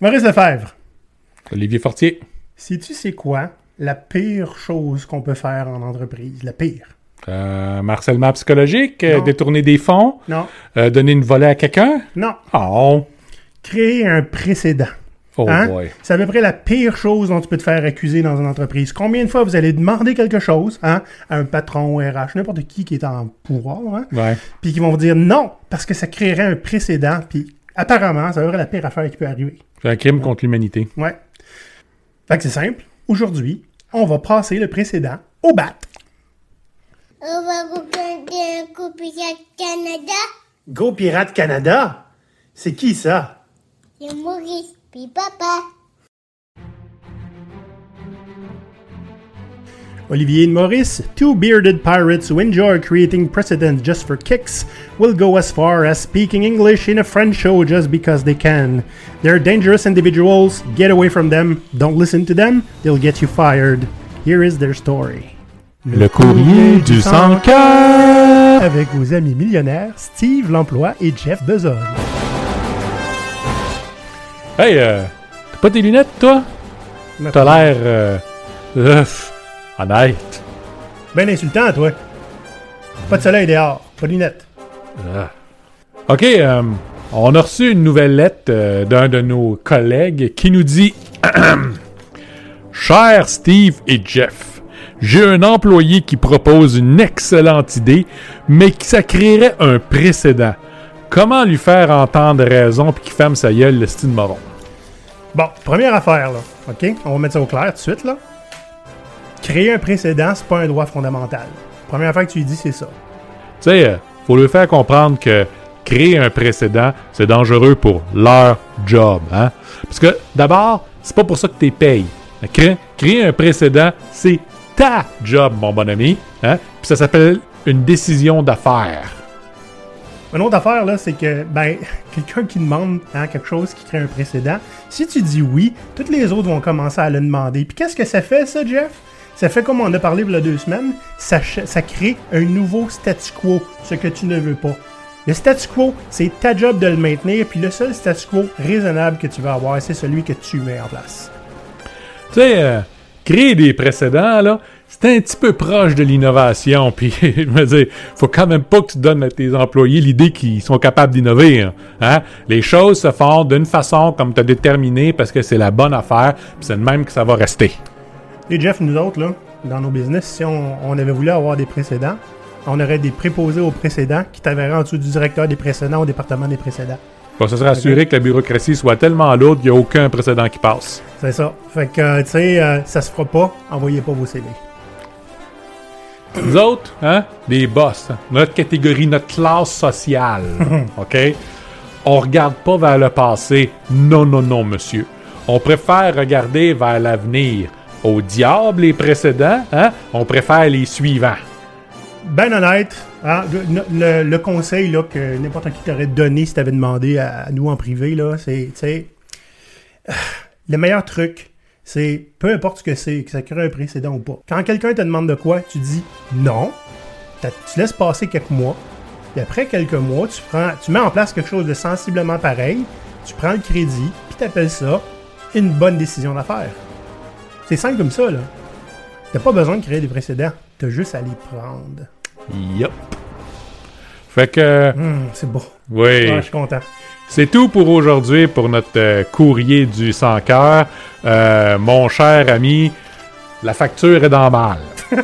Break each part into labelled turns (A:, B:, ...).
A: Maurice Lefebvre,
B: Olivier Fortier.
A: sais-tu c'est quoi la pire chose qu'on peut faire en entreprise? La pire.
B: Euh, harcèlement psychologique,
A: Non.
B: détourner des fonds,
A: Non.
B: euh, donner une volée à quelqu'un?
A: Non.
B: Oh,
A: Créer un précédent.
B: oh
A: Hein?
B: boy.
A: C'est à peu près la pire chose dont tu peux te faire accuser dans une entreprise. Combien de fois vous allez demander quelque chose hein, à un patron au RH, n'importe qui qui est en pouvoir, hein, puis qui vont vous dire non, parce que ça créerait un précédent, puis apparemment, ça serait la pire affaire qui peut arriver.
B: C'est un crime contre l'humanité.
A: Ouais. Fait que c'est simple. Aujourd'hui, on va passer le précédent au bat.
C: On va regarder un coup Pirate Canada.
A: Go Pirate Canada? C'est qui ça?
C: C'est Maurice, puis papa.
A: Olivier and Maurice, two bearded pirates who enjoy creating precedents just for kicks, will go as far as speaking English in a French show just because they can. They're dangerous individuals. Get away from them. Don't listen to them. They'll get you fired. Here is their story.
B: Le courrier du sans-cœur.
A: Avec vos amis millionnaires, Steve l'emploi et Jeff Bezos.
B: Hey, euh, t'as pas tes lunettes, toi? T'as l'air... Euh, honnête.
A: Ben insultant, toi. Pas de soleil dehors. Pas de lunettes.
B: Ah. OK, euh, on a reçu une nouvelle lettre euh, d'un de nos collègues qui nous dit Cher Steve et Jeff, j'ai un employé qui propose une excellente idée, mais qui ça créerait un précédent. Comment lui faire entendre raison puis qu'il ferme sa gueule, le style moron?
A: Bon, première affaire, là. OK? On va mettre ça au clair tout de suite, là. Créer un précédent, c'est pas un droit fondamental. Première affaire que tu lui dis, c'est ça.
B: Tu sais, euh, faut lui faire comprendre que créer un précédent, c'est dangereux pour leur job. Hein? Parce que d'abord, c'est pas pour ça que tu payes. Créer, créer un précédent, c'est ta job, mon bon ami. Hein? Puis ça s'appelle une décision d'affaires.
A: Une autre affaire, là, c'est que, ben, quelqu'un qui demande hein, quelque chose qui crée un précédent, si tu dis oui, toutes les autres vont commencer à le demander. Puis qu'est-ce que ça fait, ça, Jeff? Ça fait comme on a parlé il y a deux semaines, ça, crée un nouveau statu quo, ce que tu ne veux pas. Le statu quo, c'est ta job de le maintenir, puis le seul statu quo raisonnable que tu vas avoir, c'est celui que tu mets en place.
B: Tu sais, euh, créer des précédents, là, c'est un petit peu proche de l'innovation. Puis, je me dis, faut quand même pas que tu donnes à tes employés l'idée qu'ils sont capables d'innover. hein. Hein? Les choses se font d'une façon comme tu as déterminé parce que c'est la bonne affaire, puis c'est de même que ça va rester.
A: Et Jeff, nous autres, là, dans nos business, si on, on avait voulu avoir des précédents, on aurait des préposés aux précédents qui t'averaient en dessous du directeur des précédents au département des précédents.
B: Faut se rassurer que la bureaucratie soit tellement lourde qu'il n'y a aucun précédent qui passe.
A: C'est ça. Fait que, euh, tu sais, euh, ça se fera pas. Envoyez pas vos CV.
B: Nous autres, hein, des boss, hein, notre catégorie, notre classe sociale, OK? On regarde pas vers le passé. Non, non, non, monsieur. On préfère regarder vers l'avenir. Au diable les précédents, hein? On préfère les suivants.
A: Ben honnête, hein, le, le- le conseil là, que n'importe qui t'aurait donné si t'avais demandé à, à nous en privé, là, c'est, le meilleur truc, c'est peu importe ce que c'est, que ça crée un précédent ou pas. Quand quelqu'un te demande de quoi, tu dis non, tu laisses passer quelques mois, puis après quelques mois, tu prends, tu mets en place quelque chose de sensiblement pareil, tu prends le crédit, puis t'appelles ça une bonne décision d'affaires. C'est simple comme ça, là. T'as pas besoin de créer des précédents, t'as juste à les prendre.
B: Yup. Fait que,
A: Hum, c'est beau.
B: oui.
A: Ouais, je suis content.
B: C'est tout pour aujourd'hui pour notre euh, courrier du sans cœur. Euh, mon cher ami, la facture est dans mal.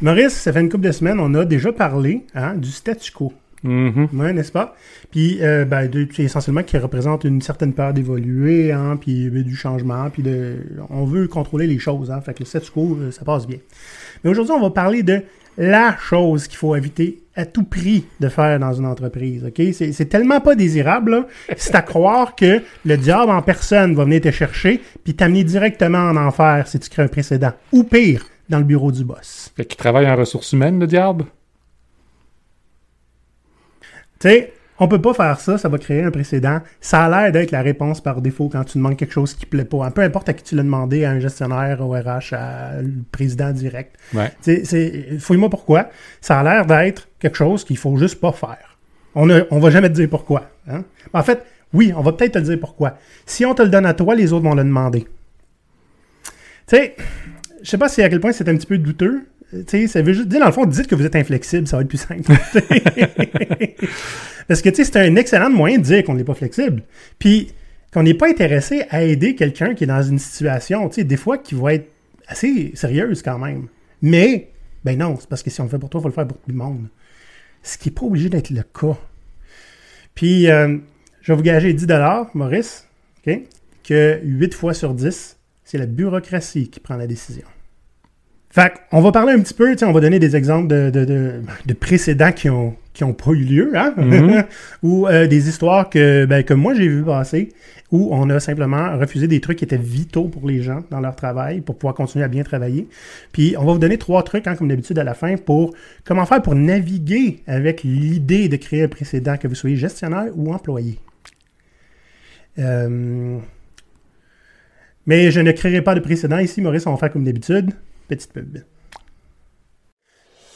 A: Maurice, ça fait une couple de semaines, on a déjà parlé hein, du statu quo.
B: Mhm.
A: Ouais, n'est-ce pas? Puis, euh, ben, de- essentiellement qui représente une certaine peur d'évoluer, hein, puis du changement, puis de, on veut contrôler les choses, hein, fait que le statu quo, ça passe bien. Mais aujourd'hui, on va parler de la chose qu'il faut éviter à tout prix de faire dans une entreprise, ok? C'est, tellement pas désirable, c'est à croire que le diable en personne va venir te chercher, puis t'amener directement en enfer si tu crées un précédent. Ou pire, dans le bureau du boss.
B: Fait qu'il travaille en ressources humaines, le diable?
A: Tu sais, on peut pas faire ça, ça va créer un précédent. Ça a l'air d'être la réponse par défaut quand tu demandes quelque chose qui plaît pas. Peu importe à qui tu l'as demandé, à un gestionnaire, au RH, à le président direct.
B: Ouais.
A: Tu sais, c'est, fouille-moi pourquoi. Ça a l'air d'être quelque chose qu'il faut juste pas faire. On ne, on va jamais te dire pourquoi. Hein? En fait, Oui, on va peut-être te le dire pourquoi. Si on te le donne à toi, les autres vont le demander. Tu sais, je sais pas si à quel point c'est un petit peu douteux. Tu sais, ça veut juste dire, dans le fond, dites que vous êtes inflexible, ça va être plus simple. Parce que, tu sais, c'est un excellent moyen de dire qu'on n'est pas flexible. Puis, qu'on n'est pas intéressé à aider quelqu'un qui est dans une situation, tu sais, des fois, qui va être assez sérieuse quand même. Mais, ben non, c'est parce que si on le fait pour toi, il faut le faire pour tout le monde. Ce qui n'est pas obligé d'être le cas. Puis, euh, je vais vous gager 10 Maurice, que 8 fois sur 10, c'est la bureaucratie qui prend la décision. Fait on va parler un petit peu, on va donner des exemples de, de, de, de précédents qui ont, qui ont pas eu lieu, hein?
B: Mhm.
A: ou euh, des histoires que, ben, que moi j'ai vu passer, où on a simplement refusé des trucs qui étaient vitaux pour les gens dans leur travail, pour pouvoir continuer à bien travailler. Puis on va vous donner trois trucs, hein, comme d'habitude à la fin, pour comment faire pour naviguer avec l'idée de créer un précédent, que vous soyez gestionnaire ou employé. Euh, Mais je ne créerai pas de précédent ici, Maurice, on va faire comme d'habitude. Petite pub.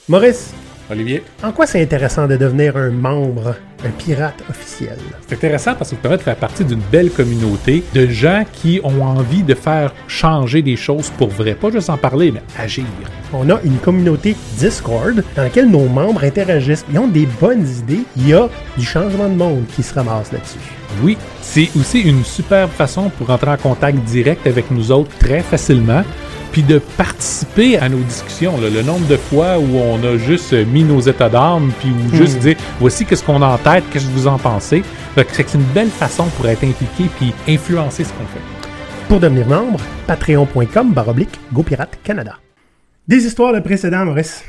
A: Maurice,
B: Olivier,
A: en quoi c'est intéressant de devenir un membre, un pirate officiel?
B: c'est intéressant parce que ça permet de faire partie d'une belle communauté de gens qui ont envie de faire changer des choses pour vrai. Pas juste en parler, mais agir.
A: On a une communauté Discord dans laquelle nos membres interagissent. Ils ont des bonnes idées. Il y a du changement de monde qui se ramasse là-dessus.
B: Oui, c'est aussi une superbe façon pour entrer en contact direct avec nous autres très facilement, puis de participer à nos discussions. là. Le nombre de fois où on a juste mis nos états d'âme, puis ou juste
A: Hmm.
B: dire voici qu'est-ce qu'on a en tête, qu'est-ce que vous en pensez. C'est une belle façon pour être impliqué puis influencer ce qu'on fait.
A: Pour devenir membre, patreon.com baroblique GoPirate Canada. Des histoires de précédents, Maurice.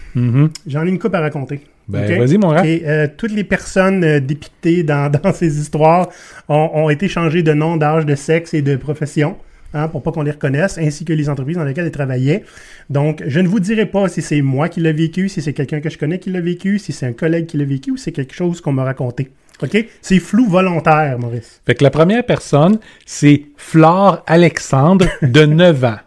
A: J'en ai une coupe à raconter.
B: Ben, vas-y, mon gars.
A: Et euh, toutes les personnes euh, dépictées dans, dans ces histoires ont, ont été changées de nom, d'âge, de sexe et de profession. Hein, pour pas qu'on les reconnaisse, ainsi que les entreprises dans lesquelles elles travaillaient. Donc, je ne vous dirai pas si c'est moi qui l'ai vécu, si c'est quelqu'un que je connais qui l'a vécu, si c'est un collègue qui l'a vécu ou c'est quelque chose qu'on m'a raconté. OK? C'est flou volontaire, Maurice.
B: Fait que la première personne, c'est Flore Alexandre de 9 ans.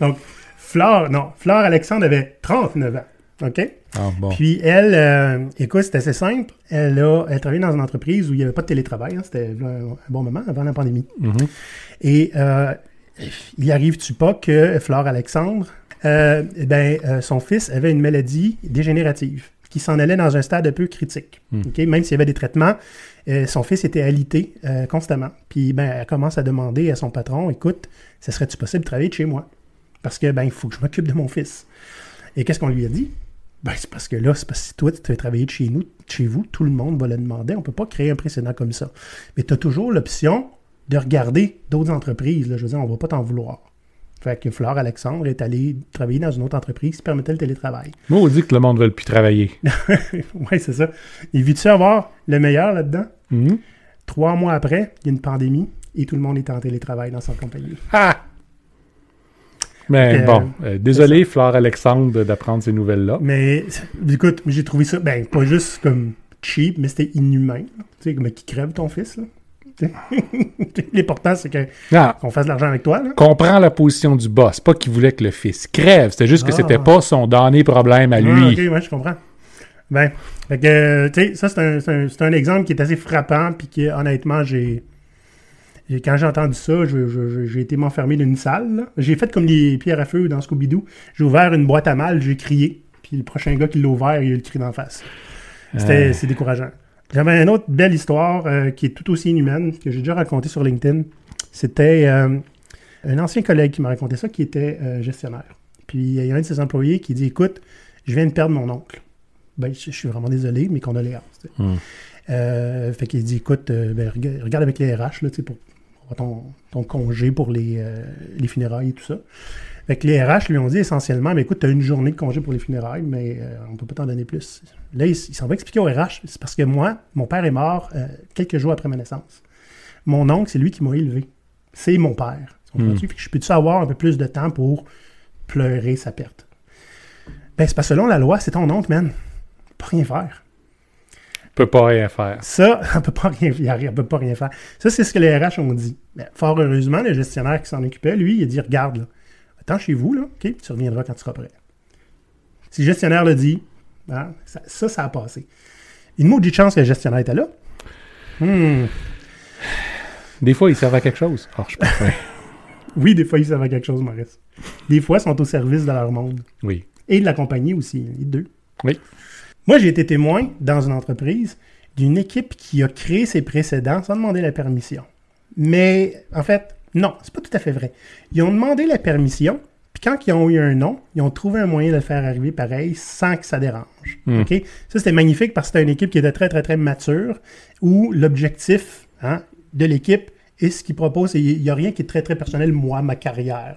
A: Donc, Flore, non, Flore Alexandre avait 39 ans. OK?
B: Ah bon.
A: Puis elle, euh, écoute, c'est assez simple. Elle a elle travaillait dans une entreprise où il n'y avait pas de télétravail. hein. C'était un un bon moment avant la pandémie.
B: Mhm.
A: Et euh, il arrive-tu pas que Flore Alexandre, euh, eh ben, euh, son fils avait une maladie dégénérative qui s'en allait dans un stade un peu critique. OK? Même s'il y avait des traitements, euh, son fils était alité constamment. Puis ben, elle commence à demander à son patron, écoute, ça serait-tu possible de travailler de chez moi? Parce que ben, il faut que je m'occupe de mon fils. Et qu'est-ce qu'on lui a dit? Ben, c'est parce que là, c'est parce que si toi, tu veux travailler de chez nous, de chez vous, tout le monde va le demander. On peut pas créer un précédent comme ça. Mais tu as toujours l'option de regarder d'autres entreprises. Là. Je veux dire, on va pas t'en vouloir. Fait que Flore Alexandre est allé travailler dans une autre entreprise qui permettait le télétravail.
B: Moi, on dit que le monde ne veut plus travailler.
A: ouais, c'est ça. Et veux-tu avoir le meilleur là-dedans?
B: Mhm.
A: Trois mois après, il y a une pandémie et tout le monde est en télétravail dans sa compagnie.
B: Ah! Mais
A: Euh,
B: bon, euh, désolé, Flore Alexandre, d'apprendre ces nouvelles-là.
A: Mais écoute, j'ai trouvé ça, ben, pas juste comme cheap, mais c'était inhumain. Tu sais, comme qui crève ton fils, là. L'important, c'est
B: Ah,
A: qu'on fasse de l'argent avec toi, là.
B: comprends la position du boss. Pas qu'il voulait que le fils crève. C'était juste que
A: Ah.
B: c'était pas son dernier problème à
A: Ah,
B: lui.
A: ok, ouais, je comprends. Ben, fait que, euh, tu sais, ça, c'est un, un- exemple qui est assez frappant, puis que, honnêtement, j'ai. Quand j'ai entendu ça, j'ai été m'enfermer dans une salle. J'ai fait comme les pierres à feu dans Scooby-Doo. J'ai ouvert une boîte à mal, j'ai crié. Puis le prochain gars qui l'a ouvert, il a eu le cri d'en face. C'était,
B: Ah.
A: C'est décourageant. J'avais une autre belle histoire euh, qui est tout aussi inhumaine, que j'ai déjà racontée sur LinkedIn. C'était euh, un ancien collègue qui m'a raconté ça, qui était euh, gestionnaire. Puis il y a un de ses employés qui dit Écoute, je viens de perdre mon oncle. Ben, je, je suis vraiment désolé, mes condoléances. Euh, fait qu'il dit Écoute, ben, rega- regarde avec les RH là, pour, pour ton, ton congé pour les, les funérailles et tout ça. Fait que les RH lui ont dit essentiellement, mais écoute, tu as une journée de congé pour les funérailles, mais euh, on peut pas t'en donner plus. Là, il, il s'en va expliquer au RH, c'est parce que moi, mon père est mort euh, quelques jours après ma naissance. Mon oncle, c'est lui qui m'a élevé. C'est mon père. Fait que je peux-tu avoir un peu plus de temps pour pleurer sa perte? Ben, c'est parce que selon la loi, c'est ton oncle, man. Pas rien faire.
B: Peut pas rien faire.
A: Ça, on peut pas rien faire. On peut pas rien faire. Ça, c'est ce que les RH ont dit. Ben, fort heureusement, le gestionnaire qui s'en occupait, lui, il a dit Regarde, là, attends chez vous, là, OK, tu reviendras quand tu seras prêt. Si le gestionnaire le dit, hein, ça, ça, ça a passé. Une maudite chance que le gestionnaire était là. Hmm.
B: Des fois, ils servent à quelque chose. Ah, je.
A: Oui, des fois, ils servent à quelque chose, Maurice. Des fois, ils sont au service de leur monde.
B: Oui.
A: Et de la compagnie aussi, les deux.
B: Oui.
A: Moi, j'ai été témoin dans une entreprise d'une équipe qui a créé ses précédents sans demander la permission. Mais, en fait, non, c'est pas tout à fait vrai. Ils ont demandé la permission, puis quand ils ont eu un nom, ils ont trouvé un moyen de le faire arriver pareil sans que ça dérange.
B: Hmm.
A: Ça, c'était magnifique parce que c'était une équipe qui était très, très, très mature, où l'objectif hein, de l'équipe et ce qu'ils proposent, il n'y a rien qui est très, très personnel, moi, ma carrière.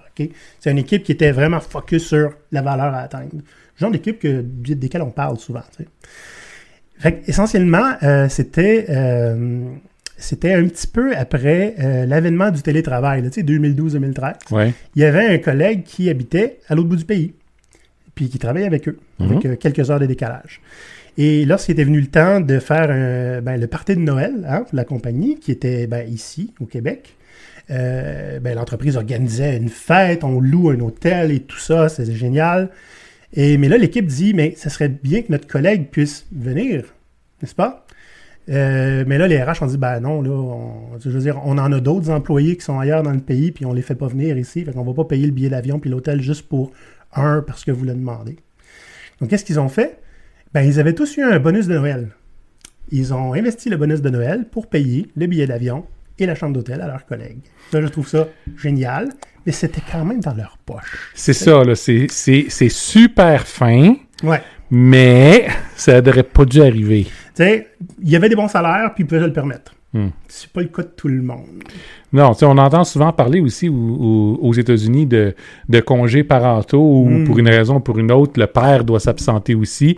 A: C'est une équipe qui était vraiment focus sur la valeur à atteindre. Genre d'équipe que, desquelles on parle souvent. Fait essentiellement, euh, c'était euh, c'était un petit peu après euh, l'avènement du télétravail, tu sais, 2012-2013.
B: Ouais.
A: Il y avait un collègue qui habitait à l'autre bout du pays, puis qui travaillait avec eux, avec euh, quelques heures de décalage. Et lorsqu'il était venu le temps de faire un- ben, le party de Noël hein, pour la compagnie, qui était ben, ici, au Québec, euh, ben, l'entreprise organisait une fête, on loue un hôtel et tout ça, c'était génial. Et, mais là, l'équipe dit, mais ce serait bien que notre collègue puisse venir, n'est-ce pas? Euh, mais là, les RH ont dit, ben non, là, on, je veux dire, on en a d'autres employés qui sont ailleurs dans le pays, puis on les fait pas venir ici, fait qu'on va pas payer le billet d'avion puis l'hôtel juste pour un parce que vous le demandez. Donc, qu'est-ce qu'ils ont fait? Ben, ils avaient tous eu un bonus de Noël. Ils ont investi le bonus de Noël pour payer le billet d'avion et la chambre d'hôtel à leurs collègues. Là, je trouve ça génial, mais c'était quand même dans leur poche.
B: C'est ça, là. C'est, super fin,
A: Ouais.
B: mais ça n'aurait pas dû arriver.
A: Il y avait des bons salaires, puis ils pouvaient se le permettre.
B: Hmm.
A: C'est pas le cas de tout le monde.
B: Non, tu sais, on entend souvent parler aussi au- au- aux États-Unis de, de congés parentaux où,
A: Mm.
B: pour une raison ou pour une autre, le père doit s'absenter aussi,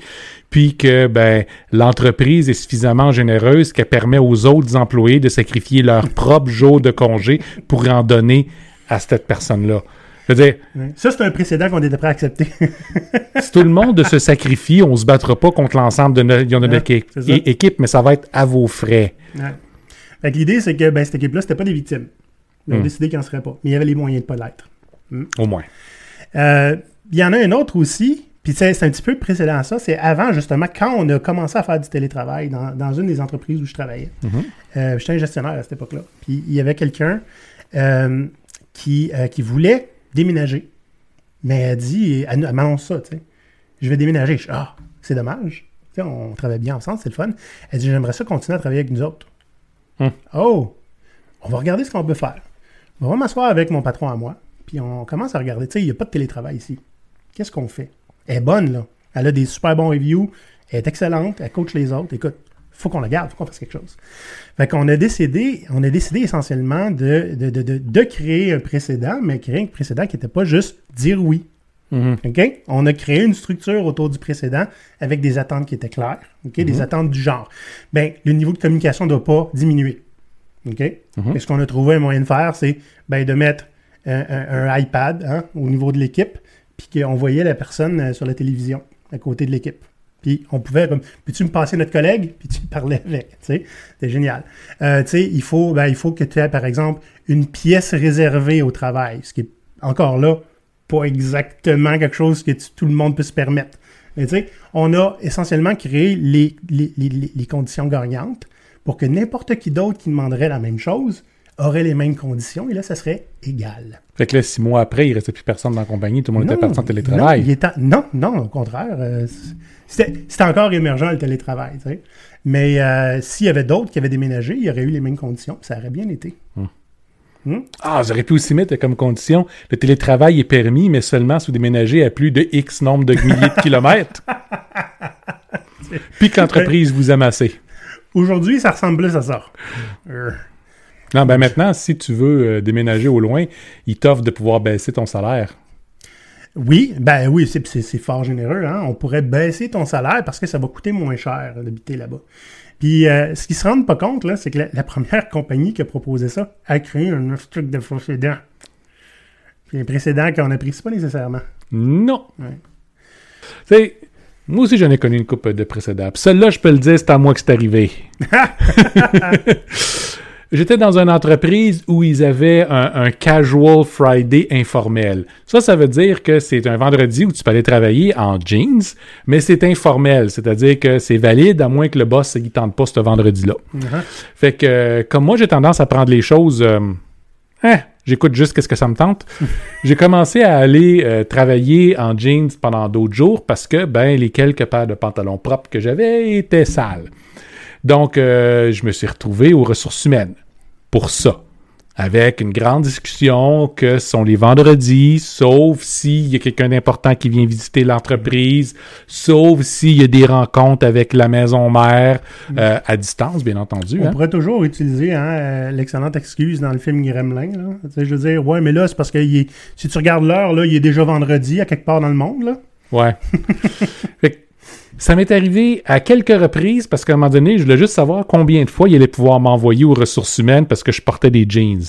B: puis que ben, l'entreprise est suffisamment généreuse qu'elle permet aux autres employés de sacrifier leur propre jour de congé pour en donner à cette personne-là. Je veux dire.
A: Ça, c'est un précédent qu'on était prêt à accepter.
B: si tout le monde se sacrifie, on se battra pas contre l'ensemble de, no- de notre
A: Ouais,
B: équipe, mais ça va être à vos frais.
A: Ouais. L'idée, c'est que ben, cette équipe-là, c'était pas des victimes. Ils ont
B: Hmm.
A: décidé qu'ils n'en seraient pas. Mais il y avait les moyens de pas l'être.
B: Au moins.
A: Euh, Il y en a un autre aussi, puis c'est un petit peu précédent à ça, c'est avant justement, quand on a commencé à faire du télétravail dans, dans une des entreprises où je travaillais.
B: Mhm.
A: Euh, J'étais un gestionnaire à cette époque-là. Puis il y avait quelqu'un euh, qui, qui voulait déménager. Mais elle dit, elle, elle m'annonce ça, tu sais. Je vais déménager. Je dis, ah, c'est dommage. Tu sais, on travaille bien ensemble, c'est le fun. Elle dit, j'aimerais ça continuer à travailler avec nous autres.
B: Hmm.
A: Oh, on va regarder ce qu'on peut faire. On va m'asseoir avec mon patron à moi, puis on commence à regarder. Tu sais, il n'y a pas de télétravail ici. Qu'est-ce qu'on fait? Elle est bonne, là. Elle a des super bons reviews. Elle est excellente. Elle coach les autres. Écoute, faut qu'on la garde, faut qu'on fasse quelque chose. Fait qu'on a décidé, on a décidé essentiellement de, de, de, de, de créer un précédent, mais créer un précédent qui n'était pas juste dire oui.
B: Mhm.
A: OK? On a créé une structure autour du précédent avec des attentes qui étaient claires. Des attentes du genre. Ben, le niveau de communication ne doit pas diminuer.
B: Mhm.
A: Et ce qu'on a trouvé un moyen de faire, c'est ben, de mettre un, un- un iPad hein, au niveau de l'équipe, puis qu'on voyait la personne euh, sur la télévision à côté de l'équipe. Puis on pouvait comme, puis-tu me passer notre collègue, puis tu parlais avec, tu sais, c'est génial. Euh, tu sais, il faut, ben, il faut que tu aies, par exemple, une pièce réservée au travail, ce qui est encore là pas exactement quelque chose que tout le monde peut se permettre. Mais tu sais, on a essentiellement créé les- les- les conditions gagnantes pour que n'importe qui d'autre qui demanderait la même chose aurait les mêmes conditions, et là, ça serait égal.
B: Fait que là, six mois après, il restait plus personne dans la compagnie, tout le monde était
A: Non,
B: parti en
A: Non,
B: télétravail.
A: il est en- non, non, au contraire. euh, c'était encore émergent le télétravail. tu sais. Mais euh, s'il y avait d'autres qui avaient déménagé, il y aurait eu les mêmes conditions. Ça aurait bien été.
B: Ah, j'aurais pu aussi mettre comme condition, le télétravail est permis, mais seulement si vous déménagez à plus de X nombre de milliers de kilomètres. Puis que l'entreprise vous aime assez.
A: Aujourd'hui, ça ressemble plus à ça.
B: Non, ben maintenant, si tu veux euh, déménager au loin, ils t'offrent de pouvoir baisser ton salaire.
A: Oui, ben oui, c'est fort généreux. Hein? On pourrait baisser ton salaire parce que ça va coûter moins cher d'habiter là-bas. Puis, euh, ce qu'ils se rendent pas compte, là, c'est que la, la première compagnie qui a proposé ça a créé un truc de précédent. Puis, un précédent qu'on n'apprécie pas nécessairement.
B: Non.
A: Ouais.
B: Tu sais, moi aussi, j'en ai connu une coupe de précédents. Puis Celle-là, je peux le dire, c'est à moi que c'est arrivé. J'étais dans une entreprise où ils avaient un, un casual Friday informel. Ça, ça veut dire que c'est un vendredi où tu peux aller travailler en jeans, mais c'est informel, c'est-à-dire que c'est valide à moins que le boss ne tente pas ce vendredi-là.
A: Uh-huh.
B: Fait que, comme moi, j'ai tendance à prendre les choses. euh, hein, j'écoute juste qu'est-ce que ça me tente. j'ai commencé à aller euh, travailler en jeans pendant d'autres jours parce que, ben, les quelques paires de pantalons propres que j'avais étaient sales. Donc, euh, je me suis retrouvé aux ressources humaines pour ça. Avec une grande discussion que ce sont les vendredis, sauf s'il y a quelqu'un d'important qui vient visiter l'entreprise, sauf s'il y a des rencontres avec la maison mère, euh, à distance, bien entendu.
A: On
B: hein.
A: pourrait toujours utiliser hein, euh, l'excellente excuse dans le film Gremlin. Là. Je veux dire, ouais, mais là, c'est parce que est- si tu regardes l'heure, là, il est déjà vendredi à quelque part dans le monde. Là.
B: Ouais. Fait que ça m'est arrivé à quelques reprises parce qu'à un moment donné, je voulais juste savoir combien de fois il allait pouvoir m'envoyer aux ressources humaines parce que je portais des jeans.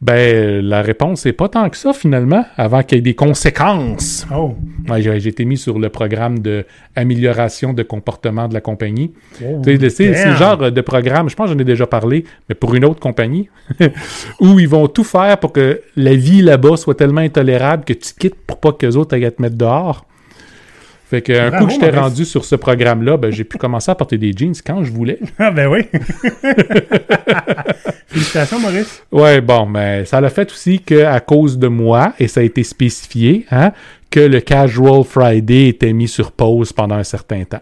B: Ben, la réponse est pas tant que ça finalement, avant qu'il y ait des conséquences.
A: Oh.
B: Ouais, j'ai été mis sur le programme de amélioration de comportement de la compagnie.
A: Oh,
B: C'est
A: damn.
B: genre de programme, je pense que j'en ai déjà parlé, mais pour une autre compagnie, où ils vont tout faire pour que la vie là-bas soit tellement intolérable que tu quittes pour pas que les autres aillent te mettre dehors. Fait que un
A: Bravo,
B: coup que j'étais rendu sur ce programme-là, ben, j'ai pu commencer à porter des jeans quand je voulais.
A: Ah ben oui. Félicitations, Maurice.
B: Ouais, bon, mais ça l'a fait aussi qu'à cause de moi, et ça a été spécifié, hein, que le Casual Friday était mis sur pause pendant un certain temps.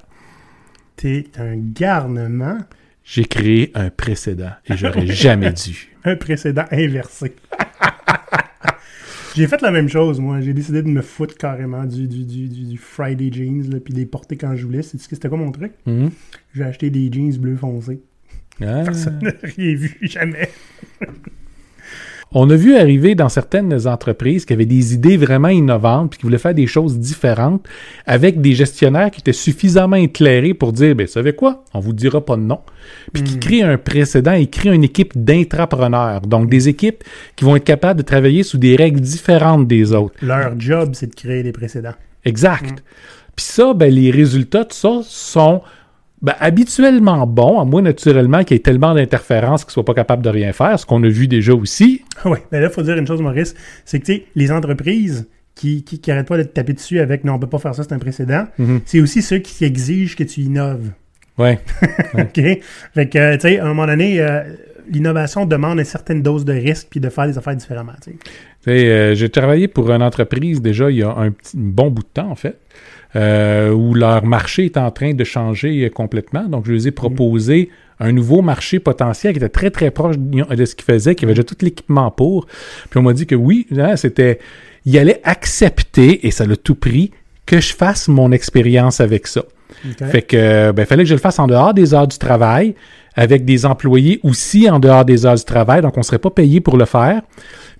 A: T'es un garnement,
B: J'ai créé un précédent et j'aurais jamais dû.
A: un précédent inversé. J'ai fait la même chose, moi. J'ai décidé de me foutre carrément du, du, du, du, Friday jeans, là, puis de les porter quand je voulais. C'est- C'était quoi mon truc?
B: Mhm.
A: J'ai acheté des jeans bleu foncé.
B: Ah.
A: Personne n'a rien vu, jamais.
B: On a vu arriver dans certaines entreprises qui avaient des idées vraiment innovantes puis qui voulaient faire des choses différentes avec des gestionnaires qui étaient suffisamment éclairés pour dire, ben, savez quoi? On vous dira pas de nom. Puis qui créent un précédent et créent une équipe d'intrapreneurs. Donc, des équipes qui vont être capables de travailler sous des règles différentes des autres.
A: Leur job, c'est de créer des précédents.
B: Exact. Puis ça, ben, les résultats de ça sont ben, habituellement bons, à moins naturellement qu'il y ait tellement d'interférences qu'ils ne soient pas capables de rien faire, ce qu'on a vu déjà aussi.
A: Oui, mais là, il faut dire une chose, Maurice, c'est que tu sais, les entreprises qui, qui, qui arrêtent pas de te taper dessus avec non, on peut pas faire ça, c'est un précédent,
B: Mhm.
A: c'est aussi ceux qui exigent que tu innoves.
B: Ouais.
A: OK? Fait que, tu sais, à un moment donné, euh, l'innovation demande une certaine dose de risque puis de faire des affaires différemment.
B: euh, j'ai travaillé pour une entreprise déjà il y a un, petit, un bon bout de temps, en fait, euh, où leur marché est en train de changer euh, complètement. Donc, je les ai proposé un nouveau marché potentiel qui était très, très proche de ce qu'ils faisaient, qui avait déjà tout l'équipement pour. Puis on m'a dit que oui, hein, c'était... Il allait accepter, et ça l'a tout pris, que je fasse mon expérience avec ça. Fait que, ben, fallait que je le fasse en dehors des heures du travail, avec des employés aussi en dehors des heures du travail, donc on serait pas payé pour le faire.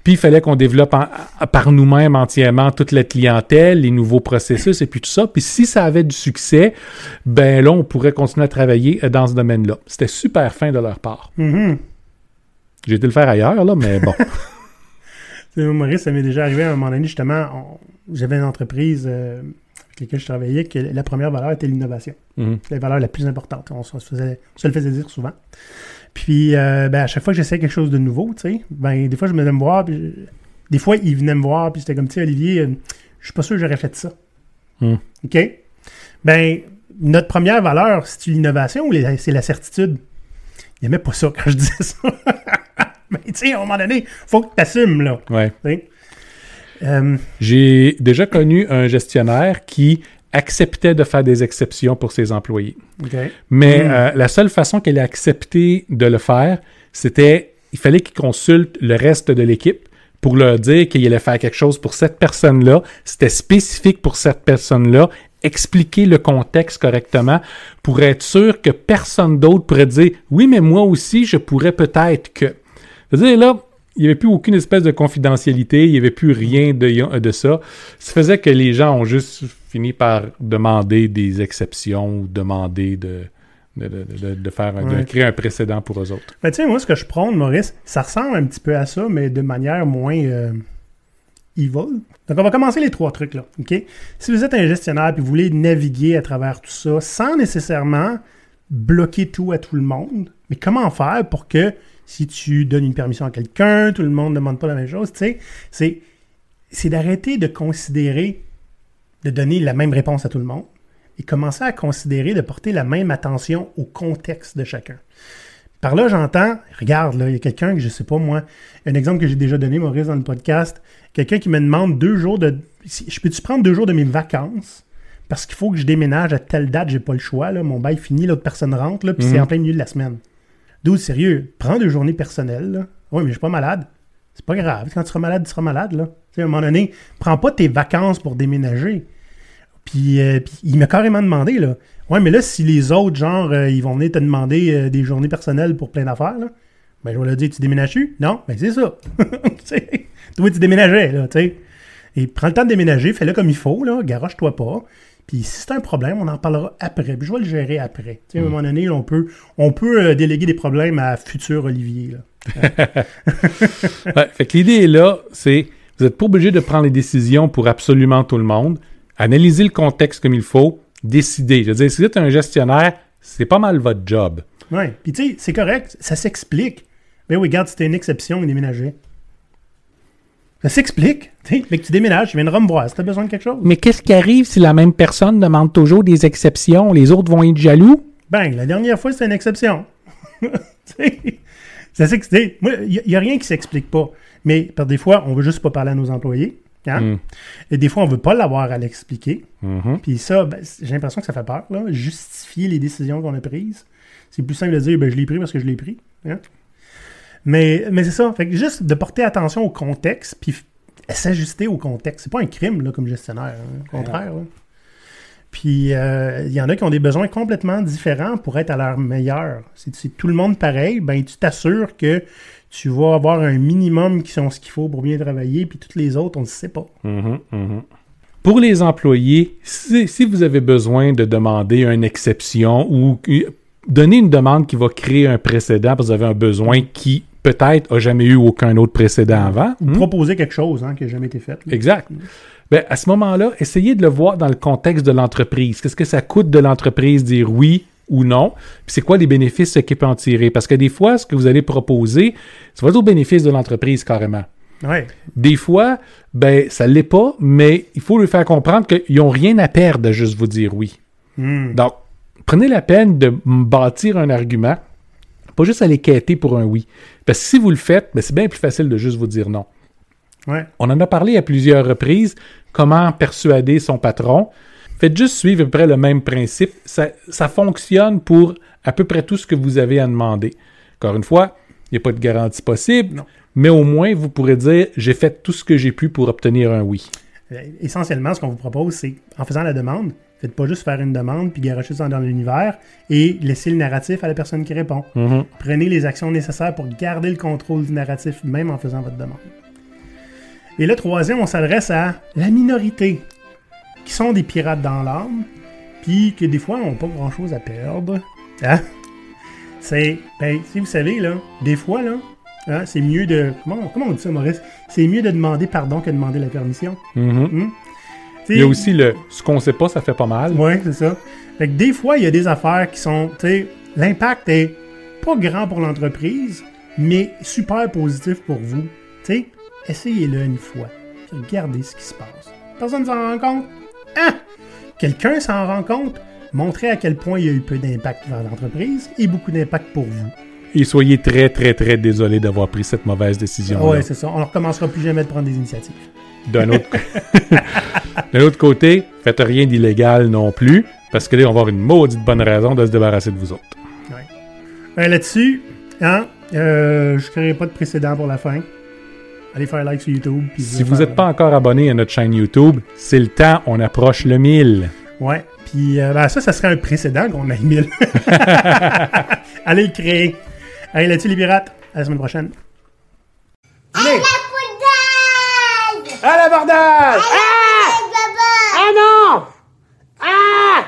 B: Puis il fallait qu'on développe en- par nous-mêmes entièrement toute la clientèle, les nouveaux processus et puis tout ça. Puis si ça avait du succès, ben là, on pourrait continuer à travailler euh, dans ce domaine-là. C'était super fin de leur part.
A: Mhm.
B: J'ai été le faire ailleurs, là, mais bon.
A: Maurice, ça m'est déjà arrivé à un moment donné, justement, j'avais une entreprise euh, avec je travaillais, que la première valeur était l'innovation.
B: Mhm.
A: C'est la valeur la plus importante. On se, faisait, on se le faisait dire souvent. Puis, euh, ben, à chaque fois que j'essayais quelque chose de nouveau, tu sais, ben, des fois, je venais me voir, puis je- des fois, ils venaient me voir, puis c'était comme, tu sais, Olivier, euh, je suis pas sûr que j'aurais fait ça.
B: Hmm.
A: OK? Ben, notre première valeur, c'est l'innovation ou c'est la certitude? Il aimait pas ça quand je disais ça. Mais, tu sais, à un moment donné, faut que tu t'assumes, là.
B: Ouais.
A: Euh,
B: J'ai déjà connu un gestionnaire qui acceptait de faire des exceptions pour ses employés.
A: OK.
B: Mais
A: Mm.
B: euh, la seule façon qu'elle a accepté de le faire, c'était il fallait qu'il consulte le reste de l'équipe pour leur dire qu'il allait faire quelque chose pour cette personne-là. C'était spécifique pour cette personne-là. Expliquer le contexte correctement pour être sûr que personne d'autre pourrait dire oui, mais moi aussi, je pourrais peut-être que. C'est-à-dire là, il n'y avait plus aucune espèce de confidentialité, il n'y avait plus rien de, de ça. Ça faisait que les gens ont juste fini par demander des exceptions ou demander de, de, de, de- faire un- de créer un précédent pour eux autres.
A: Ben, tu sais, moi, ce que je prône, Maurice, ça ressemble un petit peu à ça, mais de manière moins euh, evil. Donc, on va commencer les trois trucs, là. OK? Si vous êtes un gestionnaire et vous voulez naviguer à travers tout ça sans nécessairement bloquer tout à tout le monde. Mais comment faire pour que si tu donnes une permission à quelqu'un, tout le monde ne demande pas la même chose, tu sais, c'est, c'est d'arrêter de considérer, de donner la même réponse à tout le monde et commencer à considérer de porter la même attention au contexte de chacun. Par là, j'entends, regarde, là, il y a quelqu'un que je sais pas moi, un exemple que j'ai déjà donné, Maurice, dans le podcast, quelqu'un qui me demande deux jours de. si- Je peux-tu prendre deux jours de mes vacances parce qu'il faut que je déménage à telle date, j'ai pas le choix, là, mon bail finit, l'autre personne rentre, là, puis c'est en plein milieu de la semaine. D'où sérieux, prends deux journées personnelles, là. Oui, mais je suis pas malade. C'est pas grave. Quand tu seras malade, tu seras malade, là. Tu sais, à un moment donné, prends pas tes vacances pour déménager. Puis, euh, puis il m'a carrément demandé, là. Ouais, mais là, si les autres, genre, euh, ils vont venir te demander euh, des journées personnelles pour plein d'affaires, ben, je vais leur dire, tu déménages-tu? Non, ben, c'est ça. Toi, tu déménageais, là, tu sais. Et prends le temps de déménager, fais-le comme il faut, là, garoche-toi pas. Puis si c'est un problème, on en parlera après. Puis je vais le gérer après. Tu sais, à un moment donné, on peut, on peut euh, déléguer des problèmes à futur Olivier, là.
B: Ouais, fait que l'idée est là, c'est vous n'êtes pas obligé de prendre les décisions pour absolument tout le monde. Analysez le contexte comme il faut, décidez. Je veux dire, si vous êtes un gestionnaire, c'est pas mal votre job.
A: Ouais. Puis tu sais, c'est correct, ça s'explique. Mais oui, regarde, c'était une exception, il déménageait. Ça s'explique. Mais que tu déménages, tu viendras me voir si tu as besoin de quelque chose.
D: Mais qu'est-ce qui arrive si la même personne demande toujours des exceptions? Les autres vont être jaloux?
A: Bang, la dernière fois, c'était une exception. Ça s'explique. Moi, il n'y a, rien qui s'explique pas. Mais par des fois, on veut juste pas parler à nos employés. hein?
B: Mm.
A: Et des fois, on veut pas l'avoir à l'expliquer.
B: Mhm.
A: Puis ça, ben, j'ai l'impression que ça fait peur. Là. Justifier les décisions qu'on a prises. C'est plus simple de dire, ben, je l'ai pris parce que je l'ai pris. hein? Mais, mais c'est ça. Fait que juste de porter attention au contexte, puis s'ajuster au contexte. C'est pas un crime là, comme gestionnaire. hein. Au contraire. Puis euh, il y en a qui ont des besoins complètement différents pour être à leur meilleur. Si tout le monde pareil, ben tu t'assures que tu vas avoir un minimum qui sont ce qu'il faut pour bien travailler, puis toutes les autres, on ne sait pas.
B: Mhm, mhm. Pour les employés, si, si vous avez besoin de demander une exception ou euh, donner une demande qui va créer un précédent parce que vous avez un besoin qui peut-être a jamais eu aucun autre précédent avant.
A: Ou
B: hmm?
A: proposer quelque chose hein, qui n'a jamais été fait. là.
B: Exact. Ben, à ce moment-là, essayez de le voir dans le contexte de l'entreprise. Qu'est-ce que ça coûte de l'entreprise dire oui ou non? Puis c'est quoi les bénéfices qu'elle peut en tirer? Parce que des fois, ce que vous allez proposer, ça va être au bénéfice de l'entreprise carrément.
A: Ouais.
B: Des fois, ben, ça l'est pas, mais il faut lui faire comprendre qu'ils n'ont rien à perdre de juste vous dire oui.
A: Hmm.
B: Donc, prenez la peine de bâtir un argument, pas juste aller quêter pour un oui. Parce que si vous le faites, ben, c'est bien plus facile de juste vous dire non.
A: Ouais.
B: On en a parlé à plusieurs reprises, comment persuader son patron. Faites juste suivre à peu près le même principe. Ça, ça fonctionne pour à peu près tout ce que vous avez à demander. Encore une fois, il n'y a pas de garantie possible,
A: Non.
B: mais au moins vous pourrez dire j'ai fait tout ce que j'ai pu pour obtenir un oui.
A: Euh, Essentiellement, ce qu'on vous propose, c'est en faisant la demande, faites pas juste faire une demande puis garocher ça dans l'univers et laisser le narratif à la personne qui répond.
B: Mhm.
A: Prenez les actions nécessaires pour garder le contrôle du narratif, même en faisant votre demande. Et le troisième, on s'adresse à la minorité, qui sont des pirates dans l'âme, puis que des fois n'ont pas grand-chose à perdre. Hein? C'est, ben, si vous savez, là, des fois, là, hein, c'est mieux de... Comment, comment on dit ça, Maurice? C'est mieux de demander pardon que de demander la permission.
B: Mhm.
A: Tu
B: Il y a aussi le ce qu'on sait pas, ça fait pas mal.
A: oui, c'est ça. Fait que des fois, il y a des affaires qui sont, tu sais, l'impact est pas grand pour l'entreprise, mais super positif pour vous. Tu sais, essayez-le une fois. Regardez ce qui se passe. Personne s'en rend compte? Hein? Quelqu'un s'en rend compte? Montrez à quel point il y a eu peu d'impact vers l'entreprise et beaucoup d'impact pour vous.
B: Et soyez très, très, très désolé d'avoir pris cette mauvaise décision.
A: Ouais, c'est ça. On ne recommencera plus jamais de prendre des initiatives.
B: D'un autre... Autre côté, faites rien d'illégal non plus, parce que là, on va avoir une maudite bonne raison de se débarrasser de vous autres.
A: Ouais, Là-dessus, hein, euh, je ne créerai pas de précédent pour la fin. Allez faire like sur YouTube. puis
B: Si vous n'êtes pas encore abonné à notre chaîne YouTube, c'est le temps, on approche le 1000.
A: Ouais. Puis euh, ben, ça, ça serait un précédent qu'on a 1000. Allez le créer. Allez, là-dessus, les pirates. À la semaine prochaine.
C: Allez. À l'abordage
A: À l'abordage Ah, ah non Ah